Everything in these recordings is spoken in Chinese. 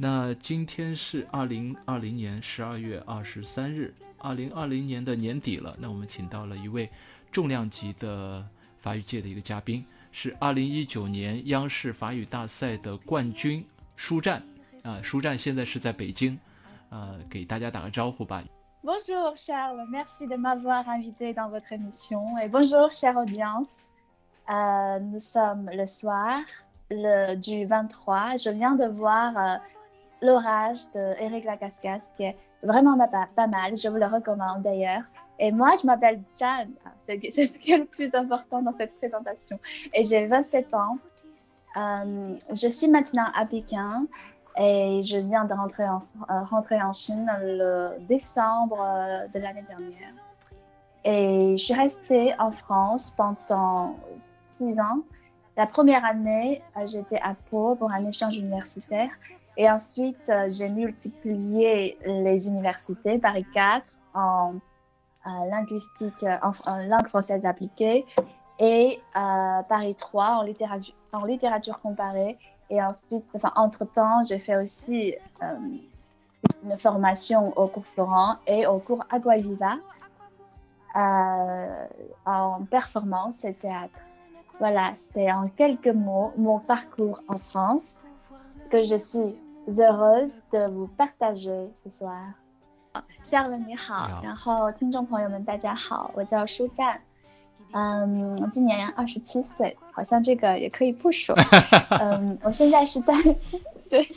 那今天是二零二零年十二月二十三日，二零二零年的年底了。那我们请到了一位重量级的法语界的一个嘉宾，是二零一九年央视法语大赛的冠军。舒战啊，舒战现在是在北京，呃，给大家打个招呼吧。Bonjour Charles, merci de m'avoir invité dans votre émission et bonjour chère audience. Uh, nous sommes le soir le, du 23. Je viens de voir uh, l'orage de Eric Lacascas qui est vraiment pas, mal. Je vous le recommande d'ailleurs. Et moi, je m'appelle Jan. C'est ce qui est le plus important dans cette présentation. Et j'ai 27 ans. Euh, je suis maintenant à Pékin et je viens de rentrer en, euh, rentrer en Chine le décembre euh, de l'année dernière. Et je suis restée en France pendant six ans. La première année, j'étais à Pau pour un échange universitaire. Et ensuite, j'ai multiplié les universités, Paris 4, en linguistique, en, langue française appliquée, et Paris 3 en littérature, en littérature comparée. Et ensuite, entre-temps, j'ai fait aussi euh, une formation au cours Florent et au cours Aguaviva euh, en performance et théâtre. Voilà, c'est en quelques mots mon parcours en France que je suis heureuse de vous partager ce soir. Charles 你好，然后听众朋友们大家好，我叫舒战。嗯，今年二十七岁，好像这个也可以不说。嗯，我现在是在，对，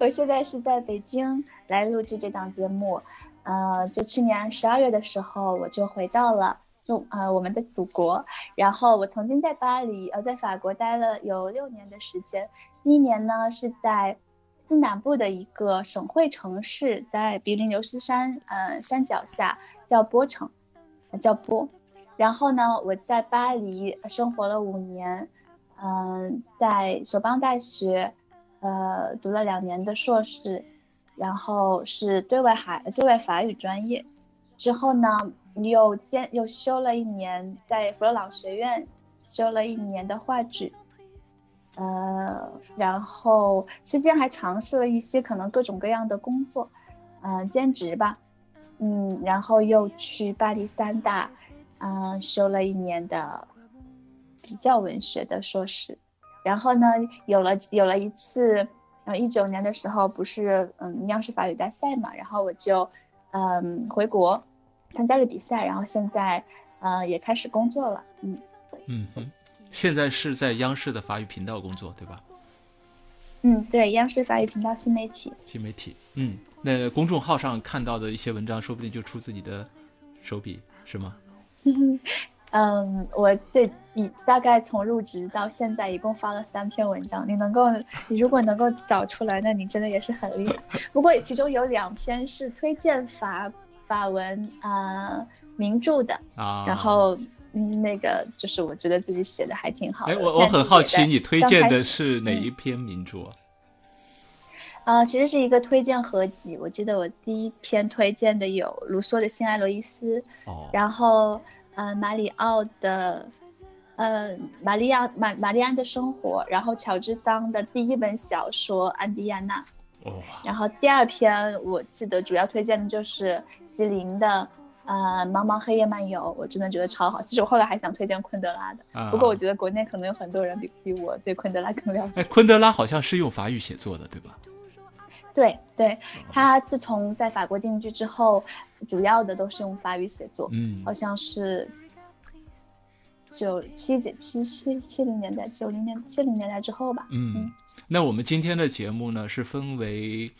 我现在是在北京来录制这档节目。呃，就去年十二月的时候，我就回到了中呃我们的祖国。然后我曾经在巴黎呃在法国待了有六年的时间。第一年呢是在西南部的一个省会城市，在比利牛斯山呃山脚下叫波城，叫波。然后呢，我在巴黎生活了五年，嗯，在索邦大学，呃，读了两年的硕士，然后是对外海对外法语专业。之后呢，又兼又修了一年，在弗洛朗学院修了一年的话剧，呃，然后之间还尝试了一些可能各种各样的工作，嗯，兼职吧，嗯，然后又去巴黎三大。嗯，修了一年的比较文学的硕士，然后呢，有了有了一次，呃，一九年的时候不是嗯央视法语大赛嘛，然后我就嗯回国参加了比赛，然后现在呃也开始工作了，嗯嗯嗯，现在是在央视的法语频道工作对吧？嗯，对，央视法语频道新媒体。新媒体，嗯，那公众号上看到的一些文章，说不定就出自你的手笔，是吗？嗯，我这一大概从入职到现在一共发了三篇文章。你能够，你如果能够找出来，那你真的也是很厉害。不过其中有两篇是推荐法法文啊名著的啊，然后嗯那个就是我觉得自己写的还挺好。哎，我我很好奇，你推荐的是哪一篇名著啊？啊，其实是一个推荐合集。我记得我第一篇推荐的有卢梭的《新爱罗伊斯》，哦，然后，呃，马里奥的，呃，玛利亚玛玛丽安的生活，然后乔治桑的第一本小说《安迪亚娜》，哦，然后第二篇我记得主要推荐的就是吉林的，呃，《茫茫黑夜漫游》，我真的觉得超好。其实我后来还想推荐昆德拉的，不过我觉得国内可能有很多人比比我对昆德拉更了解。哎，昆德拉好像是用法语写作的，对吧？对对，他自从在法国定居之后，主要的都是用法语写作。嗯，好像是九七几七七七零年代、九零年、七零年代之后吧。嗯，那我们今天的节目呢，是分为。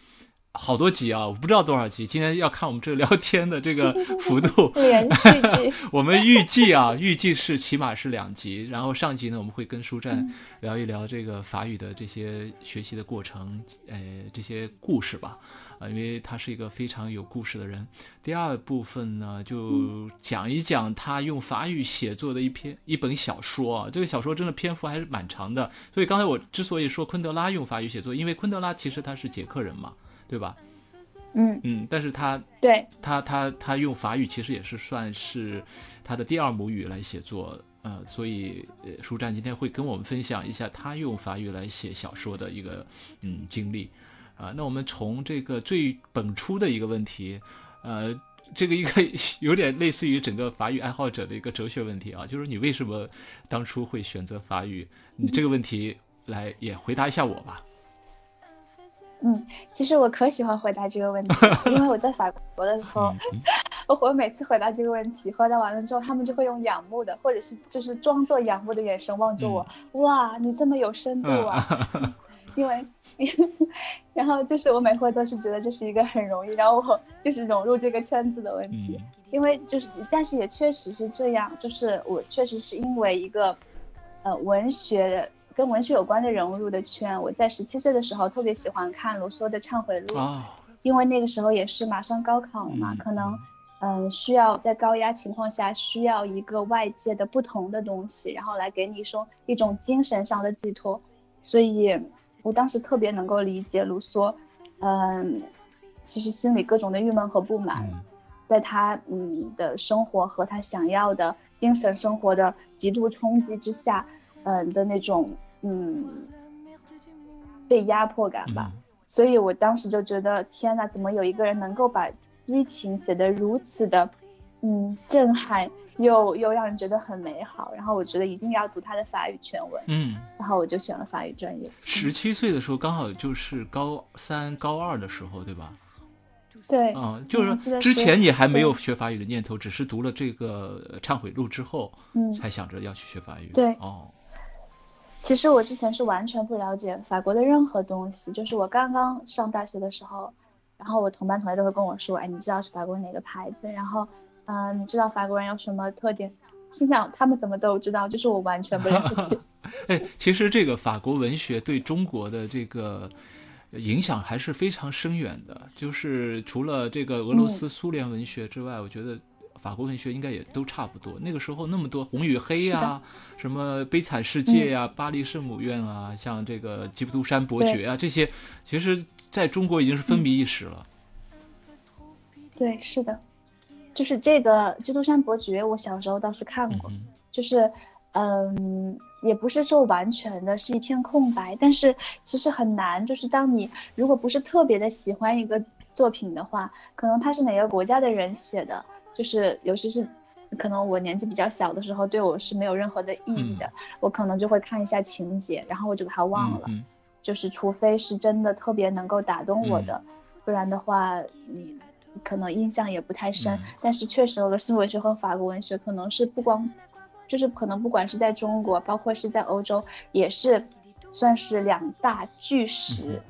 好多集啊，我不知道多少集。今天要看我们这个聊天的这个 幅度，连续剧。我们预计啊，预计是起码是两集。然后上集呢，我们会跟舒战聊一聊这个法语的这些学习的过程，呃，这些故事吧。啊，因为他是一个非常有故事的人。第二部分呢，就讲一讲他用法语写作的一篇一本小说啊，这个小说真的篇幅还是蛮长的。所以刚才我之所以说昆德拉用法语写作，因为昆德拉其实他是捷克人嘛，对吧？嗯嗯，但是他对他他他用法语其实也是算是他的第二母语来写作。呃，所以呃，舒战今天会跟我们分享一下他用法语来写小说的一个嗯经历，啊，那我们从这个最本初的一个问题，呃，这个一个 有点类似于整个法语爱好者的一个哲学问题啊，就是你为什么当初会选择法语？你这个问题来也回答一下我吧。嗯，其实我可喜欢回答这个问题，因为我在法国的时候，我 我每次回答这个问题，回答完了之后，他们就会用仰慕的，或者是就是装作仰慕的眼神望着我。哇，你这么有深度啊！因为，然后就是我每回都是觉得这是一个很容易让我就是融入这个圈子的问题，因为就是，但是也确实是这样，就是我确实是因为一个，呃，文学。跟文学有关的人物入的圈。我在十七岁的时候特别喜欢看卢梭的《忏悔录》，因为那个时候也是马上高考了嘛，可能嗯需要在高压情况下需要一个外界的不同的东西，然后来给你说一种精神上的寄托。所以我当时特别能够理解卢梭，嗯，其实心里各种的郁闷和不满，在他嗯的生活和他想要的精神生活的极度冲击之下，嗯的那种。嗯，被压迫感吧，所以我当时就觉得，天哪，怎么有一个人能够把激情写得如此的，嗯，震撼，又又让人觉得很美好。然后我觉得一定要读他的法语全文，嗯，然后我就选了法语专业。十七岁的时候，刚好就是高三、高二的时候，对吧？对，嗯，就是说之前你还没有学法语的念头，只是读了这个忏悔录之后，嗯，才想着要去学法语。对，哦。其实我之前是完全不了解法国的任何东西，就是我刚刚上大学的时候，然后我同班同学都会跟我说，哎，你知道是法国哪个牌子？然后，嗯，你知道法国人有什么特点？心想他们怎么都知道，就是我完全不了解。哎，其实这个法国文学对中国的这个影响还是非常深远的，就是除了这个俄罗斯、苏联文学之外，我觉得。法国文学应该也都差不多。那个时候那么多《红与黑》呀，什么《悲惨世界》呀，《巴黎圣母院》啊，像这个《基督山伯爵》啊，这些，其实在中国已经是风靡一时了。对，是的，就是这个《基督山伯爵》，我小时候倒是看过，就是，嗯，也不是说完全的是一片空白，但是其实很难，就是当你如果不是特别的喜欢一个作品的话，可能他是哪个国家的人写的。就是，尤其是，可能我年纪比较小的时候，对我是没有任何的意义的。我可能就会看一下情节，然后我就把它忘了。就是，除非是真的特别能够打动我的，不然的话，嗯，可能印象也不太深。但是确实，俄罗斯文学和法国文学可能是不光，就是可能不管是在中国，包括是在欧洲，也是算是两大巨石。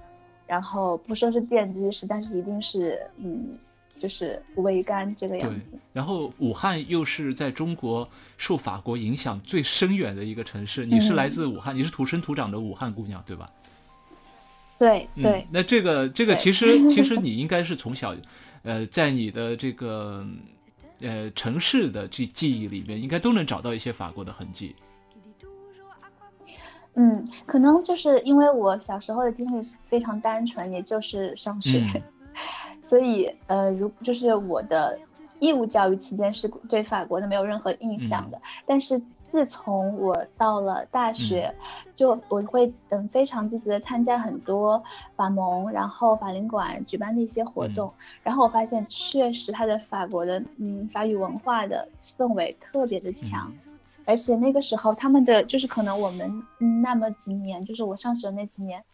然后不说是奠基石，但是一定是，嗯。就是桅杆这个样子。然后武汉又是在中国受法国影响最深远的一个城市。你是来自武汉，你是土生土长的武汉姑娘，对吧？对对。那这个这个其实 其实你应该是从小，呃，在你的这个呃城市的记记忆里面，应该都能找到一些法国的痕迹。嗯，可能就是因为我小时候的经历非常单纯，也就是上学。所以，呃，如就是我的义务教育期间是对法国的没有任何印象的。但是自从我到了大学，就我会嗯非常积极的参加很多法盟，然后法领馆举办的一些活动。然后我发现，确实他的法国的嗯法语文化的氛围特别的强，而且那个时候他们的就是可能我们那么几年，就是我上学的那几年。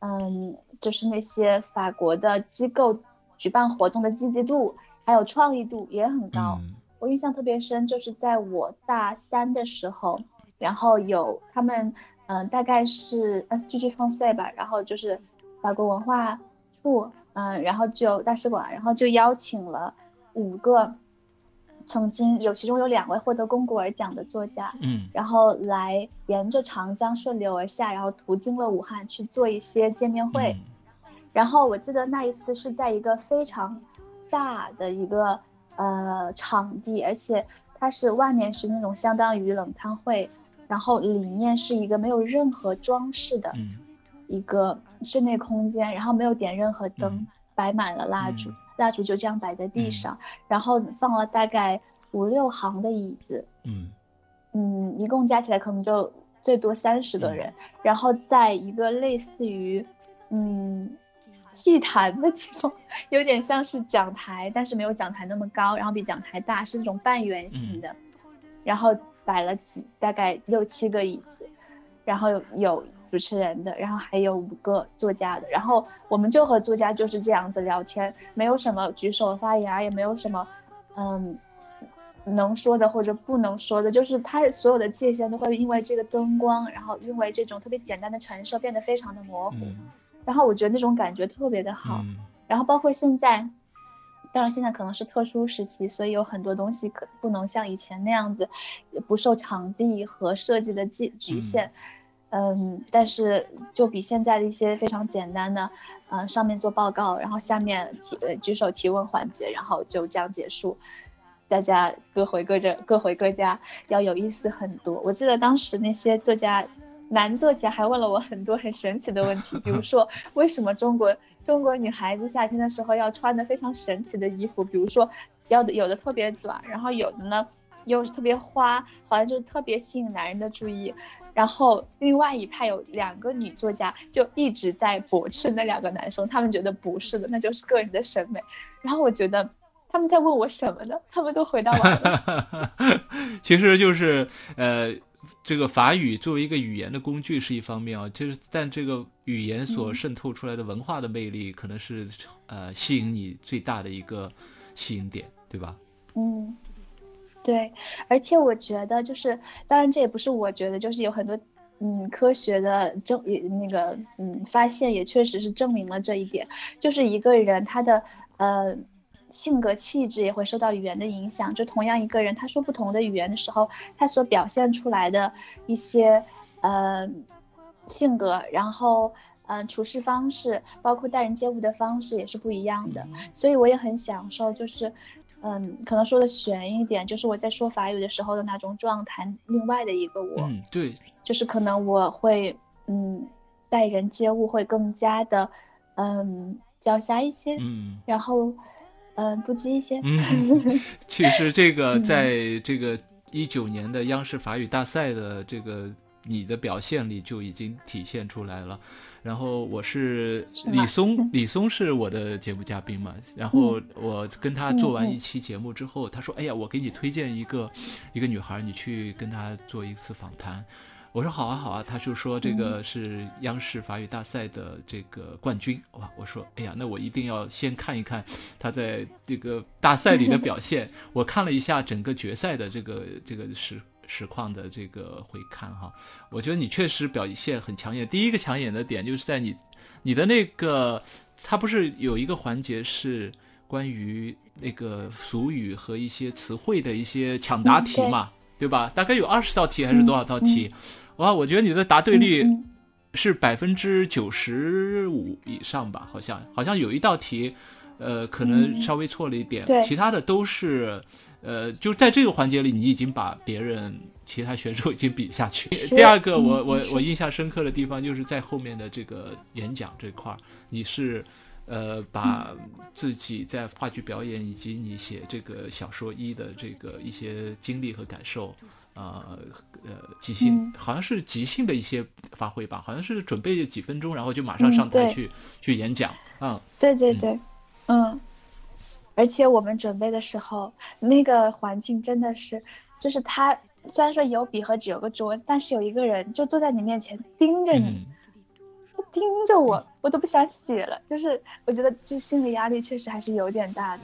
嗯，就是那些法国的机构举办活动的积极度还有创意度也很高。我印象特别深，就是在我大三的时候，然后有他们，嗯，大概是 S G G 放岁吧，然后就是法国文化处，嗯，然后就大使馆，然后就邀请了五个。曾经有，其中有两位获得龚古尔奖的作家，嗯，然后来沿着长江顺流而下，然后途经了武汉去做一些见面会，然后我记得那一次是在一个非常大的一个呃场地，而且它是外面是那种相当于冷餐会，然后里面是一个没有任何装饰的一个室内空间，然后没有点任何灯，摆满了蜡烛，蜡烛就这样摆在地上，然后放了大概五六行的椅子，嗯。嗯，一共加起来可能就。最多三十个人，然后在一个类似于，嗯，祭坛的地方，有点像是讲台，但是没有讲台那么高，然后比讲台大，是那种半圆形的，然后摆了几大概六七个椅子，然后有主持人的，然后还有五个作家的，然后我们就和作家就是这样子聊天，没有什么举手发言，也没有什么，嗯。能说的或者不能说的，就是他所有的界限都会因为这个灯光，然后因为这种特别简单的陈设变得非常的模糊。然后我觉得那种感觉特别的好。然后包括现在，当然现在可能是特殊时期，所以有很多东西可不能像以前那样子，不受场地和设计的局局限。嗯，但是就比现在的一些非常简单的，嗯，上面做报告，然后下面提举手提问环节，然后就这样结束。大家各回各家，各回各家，要有意思很多。我记得当时那些作家，男作家还问了我很多很神奇的问题，比如说 为什么中国中国女孩子夏天的时候要穿的非常神奇的衣服，比如说要的有的特别短，然后有的呢又是特别花，好像就是特别吸引男人的注意。然后另外一派有两个女作家就一直在驳斥那两个男生，他们觉得不是的，那就是个人的审美。然后我觉得。他们在问我什么呢？他们都回答完了。其实就是呃，这个法语作为一个语言的工具是一方面啊，就是但这个语言所渗透出来的文化的魅力，可能是呃吸引你最大的一个吸引点，对吧？嗯，对。而且我觉得，就是当然这也不是我觉得，就是有很多嗯科学的证那个嗯发现也确实是证明了这一点，就是一个人他的呃。性格气质也会受到语言的影响。就同样一个人，他说不同的语言的时候，他所表现出来的一些呃性格，然后嗯处事方式，包括待人接物的方式也是不一样的。所以我也很享受，就是嗯可能说的悬一点，就是我在说法语的时候的那种状态。另外的一个我，嗯对，就是可能我会嗯待人接物会更加的嗯狡黠一些，嗯，然后。嗯，不羁一些。嗯，其实这个在这个一九年的央视法语大赛的这个你的表现里就已经体现出来了。然后我是李松，李松是我的节目嘉宾嘛。然后我跟他做完一期节目之后，他说：“哎呀，我给你推荐一个一个女孩，你去跟她做一次访谈。”我说好啊好啊，他就说这个是央视法语大赛的这个冠军哇！我说哎呀，那我一定要先看一看他在这个大赛里的表现。我看了一下整个决赛的这个这个实实况的这个回看哈，我觉得你确实表现很抢眼。第一个抢眼的点就是在你你的那个，它不是有一个环节是关于那个俗语和一些词汇的一些抢答题嘛，对吧？大概有二十道题还是多少道题？哇，我觉得你的答对率是百分之九十五以上吧？好像好像有一道题，呃，可能稍微错了一点，其他的都是，呃，就在这个环节里，你已经把别人其他选手已经比下去。第二个，我我我印象深刻的地方就是在后面的这个演讲这块儿，你是。呃，把自己在话剧表演以及你写这个小说一的这个一些经历和感受，呃呃，即兴好像是即兴的一些发挥吧，好像是准备几分钟，然后就马上上台去去演讲。嗯，对对对，嗯，而且我们准备的时候，那个环境真的是，就是他虽然说有笔和纸，有个桌子，但是有一个人就坐在你面前盯着你。盯着我，我都不想写了。就是我觉得这心理压力确实还是有点大的。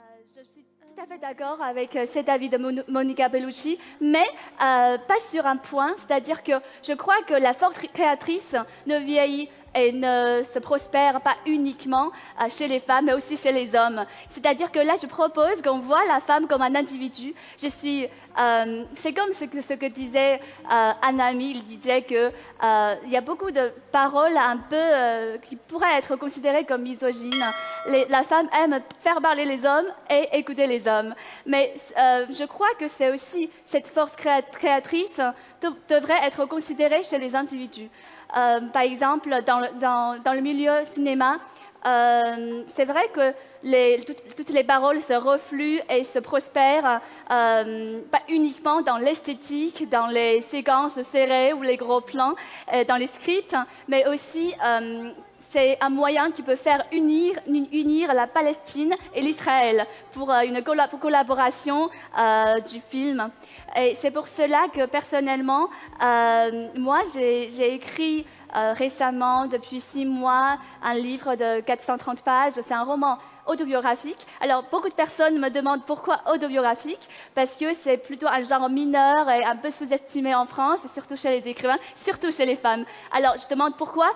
Tout à fait d'accord avec cet avis de Monica Bellucci, mais pas sur un point, c'est-à-dire que je crois que la forte créatrice ne vieillit et ne se prospère pas uniquement euh, chez les femmes, mais aussi chez les hommes. C'est-à-dire que là, je propose qu'on voit la femme comme un individu. Je suis, euh, c'est comme ce que, disait euh, Anami, il disait que euh, il y a beaucoup de paroles un peu euh, qui pourraient être considérées comme misogynes. La femme aime faire parler les hommes et écouter les hommes. Mais je crois que c'est aussi cette force créa- créatrice de- devrait être considérée chez les individus. Euh, par exemple, dans le, milieu cinéma, euh, c'est vrai que toutes, les paroles se refluent et se prospèrent, euh, pas uniquement dans l'esthétique, dans les séquences serrées ou les gros plans, dans les scripts, mais aussi c'est un moyen qui peut faire unir, uni- unir la Palestine et l'Israël pour euh, une collaboration euh, du film. Et c'est pour cela que personnellement, euh, moi, j'ai écrit récemment, depuis six mois, un livre de 430 pages. C'est un roman autobiographique. Alors, beaucoup de personnes me demandent pourquoi autobiographique, parce que c'est plutôt un genre mineur et un peu sous-estimé en France, surtout chez les écrivains, surtout chez les femmes. Alors, je demande pourquoi.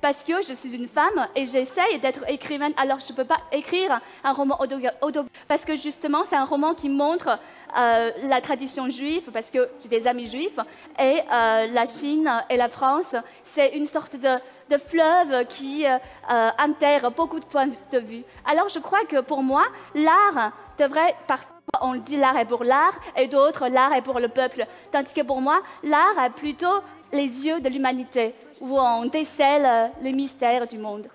Parce que je suis une femme et j'essaye d'être écrivaine, alors je ne peux pas écrire un roman auto, auto- parce que justement c'est un roman qui montre euh, la tradition juive, parce que j'ai des amis juifs, et euh, la Chine et la France, c'est une sorte de, fleuve qui euh, intègre beaucoup de points de vue. Alors je crois que pour moi, l'art devrait parfois on dit l'art est pour l'art et d'autres l'art est pour le peuple. Tandis que pour moi, l'art est plutôt les yeux de l'humanité, où on décèle les mystères du monde.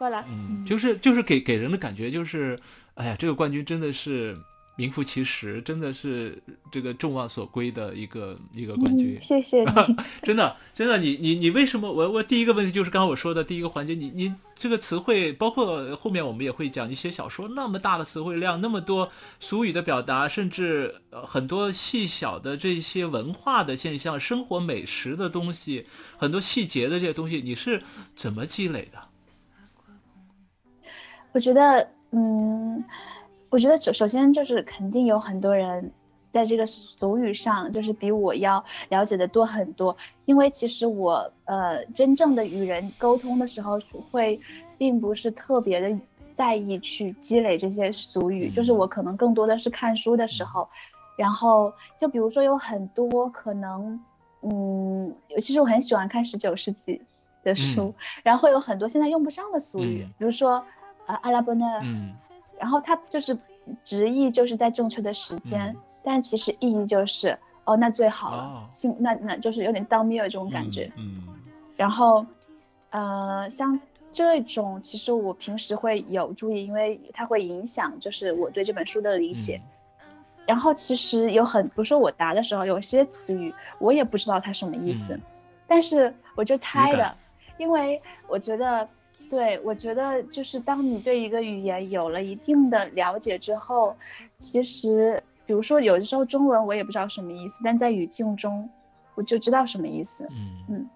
Voilà. 嗯，就是就是给给人的感觉就是，哎呀，这个冠军真的是名副其实，真的是这个众望所归的一个一个冠军嗯，。谢谢你。真的，真的，你你你为什么？我我第一个问题就是刚刚我说的第一个环节，你你这个词汇，包括后面我们也会讲，你写小说那么大的词汇量，那么多俗语的表达，甚至呃很多细小的这些文化的现象、生活美食的东西，很多细节的这些东西，你是怎么积累的？我觉得，嗯，我觉得首首先就是肯定有很多人在这个俗语上，就是比我要了解的多很多。因为其实我呃真正的与人沟通的时候，会并不是特别的在意去积累这些俗语，就是我可能更多的是看书的时候，然后就比如说有很多可能，嗯，其实我很喜欢看十九世纪的书，然后会有很多现在用不上的俗语，嗯。比如说。呃，阿拉伯呢，嗯。然后它就是直译就是在正确的时间，嗯。但其实意义就是哦，那最好了哦，那那就是有点当面有这种感觉。嗯然后，呃，像这种其实我平时会有注意，因为它会影响就是我对这本书的理解。然后其实有很，比如说我答的时候，有些词语我也不知道它什么意思，嗯。但是我就猜的，因为我觉得，对我觉得就是当你对一个语言有了一定的了解之后，其实比如说有的时候中文我也不知道什么意思，但在语境中我就知道什么意思。嗯嗯，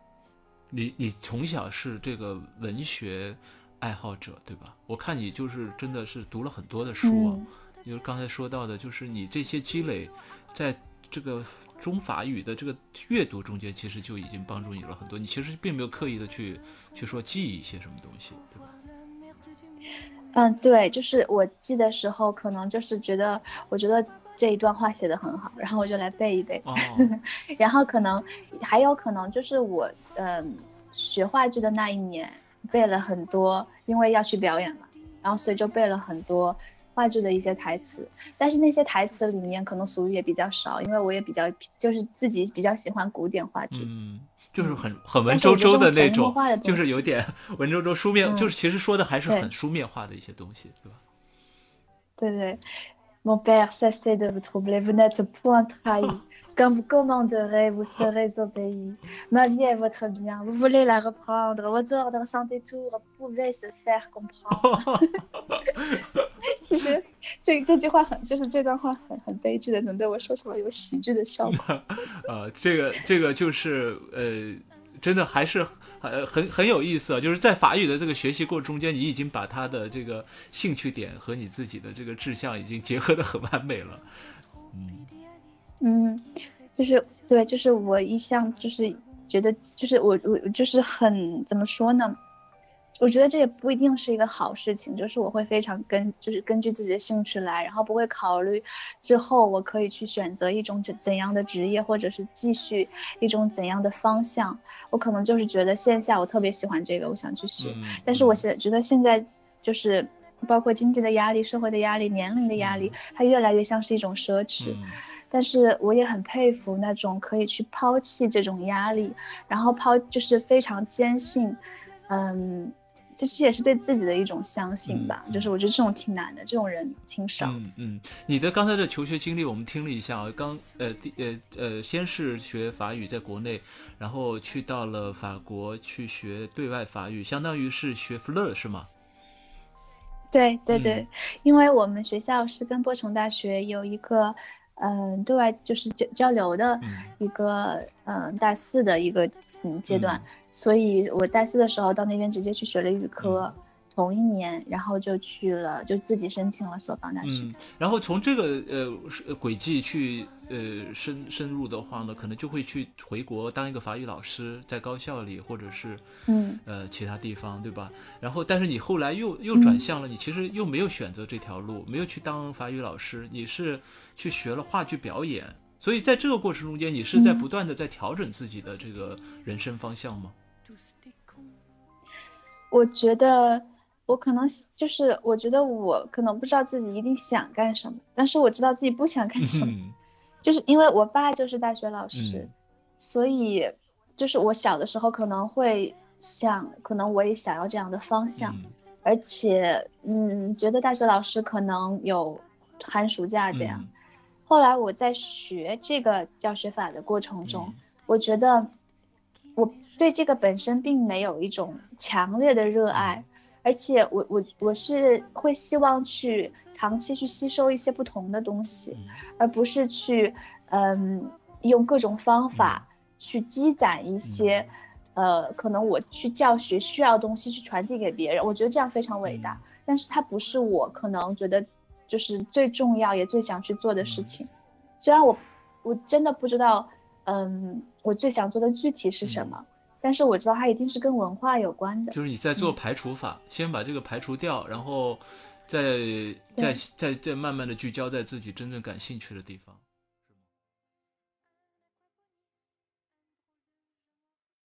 你你从小是这个文学爱好者对吧？我看你就是真的是读了很多的书啊。嗯就是刚才说到的，就是你这些积累，在这个中法语的这个阅读中间，其实就已经帮助你了很多。你其实并没有刻意的去去说记忆一些什么东西，对吧？嗯，对，就是我记的时候，可能就是觉得，我觉得这一段话写的很好，然后我就来背一背，哦，然后可能还有可能就是我，嗯，学话剧的那一年背了很多，因为要去表演嘛，然后所以就背了很多话剧的一些台词，但是那些台词里面可能俗语也比较少，因为我也比较就是自己比较喜欢古典话剧，嗯，就是很很文绉绉的那种就是有点 文绉绉书面，嗯就是其实说的还是很书面化的一些东西，对吧？对对 ，Mon père cessez de vous troubler, vous n'êtes point trahi. Quand vous commanderez, vous serez obéi. Ma vie est votre bien, vous voulez la reprendre. Vos ordres sans détour pouvaient se faire comprendre. 其实这这句话很，就是这段话很很悲剧的，能被我说出来有喜剧的效果。呃，这个这个就是呃， 真的还是很很很有意思啊！就是在法语的这个学习过程中间，你已经把他的这个兴趣点和你自己的这个志向已经结合的很完美了。嗯嗯，就是对，就是我一向就是觉得就是我我就是很怎么说呢？我觉得这也不一定是一个好事情，就是我会非常根就是根据自己的兴趣来，然后不会考虑之后我可以去选择一种怎怎样的职业，或者是继续一种怎样的方向。我可能就是觉得线下我特别喜欢这个，我想去学，但是我现在觉得现在就是包括经济的压力、社会的压力、年龄的压力，它越来越像是一种奢侈。但是我也很佩服那种可以去抛弃这种压力，然后抛就是非常坚信，嗯。其实也是对自己的一种相信吧，就是我觉得这种挺难的，这种人挺少。嗯嗯，你的刚才的求学经历我们听了一下啊，刚呃第呃呃先是学法语在国内，然后去到了法国去学对外法语，相当于是学 FLE 是吗？对对对，因为我们学校是跟波城大学有一个。嗯，对外就是交交流的一个嗯大四的一个嗯阶段，所以我大四的时候到那边直接去学了语科。同一年，然后就去了，就自己申请了索邦大学。嗯，然后从这个呃轨迹去呃深深入的话呢，可能就会去回国当一个法语老师，在高校里或者是嗯呃其他地方，对吧？然后，但是你后来又又转向了，你其实又没有选择这条路，没有去当法语老师，你是去学了话剧表演。所以在这个过程中间，你是在不断的在调整自己的这个人生方向吗？我觉得。我可能就是，我觉得我可能不知道自己一定想干什么，但是我知道自己不想干什么，就是因为我爸就是大学老师，所以就是我小的时候可能会想，可能我也想要这样的方向，而且嗯，觉得大学老师可能有寒暑假这样。后来我在学这个教学法的过程中，我觉得我对这个本身并没有一种强烈的热爱。而且我我我是会希望去长期去吸收一些不同的东西，而不是去嗯用各种方法去积攒一些，呃可能我去教学需要东西去传递给别人，我觉得这样非常伟大，但是它不是我可能觉得就是最重要也最想去做的事情，虽然我我真的不知道嗯我最想做的具体是什么。但是我知道它一定是跟文化有关的，就是你在做排除法，先把这个排除掉，然后再再再再慢慢的聚焦在自己真正感兴趣的地方。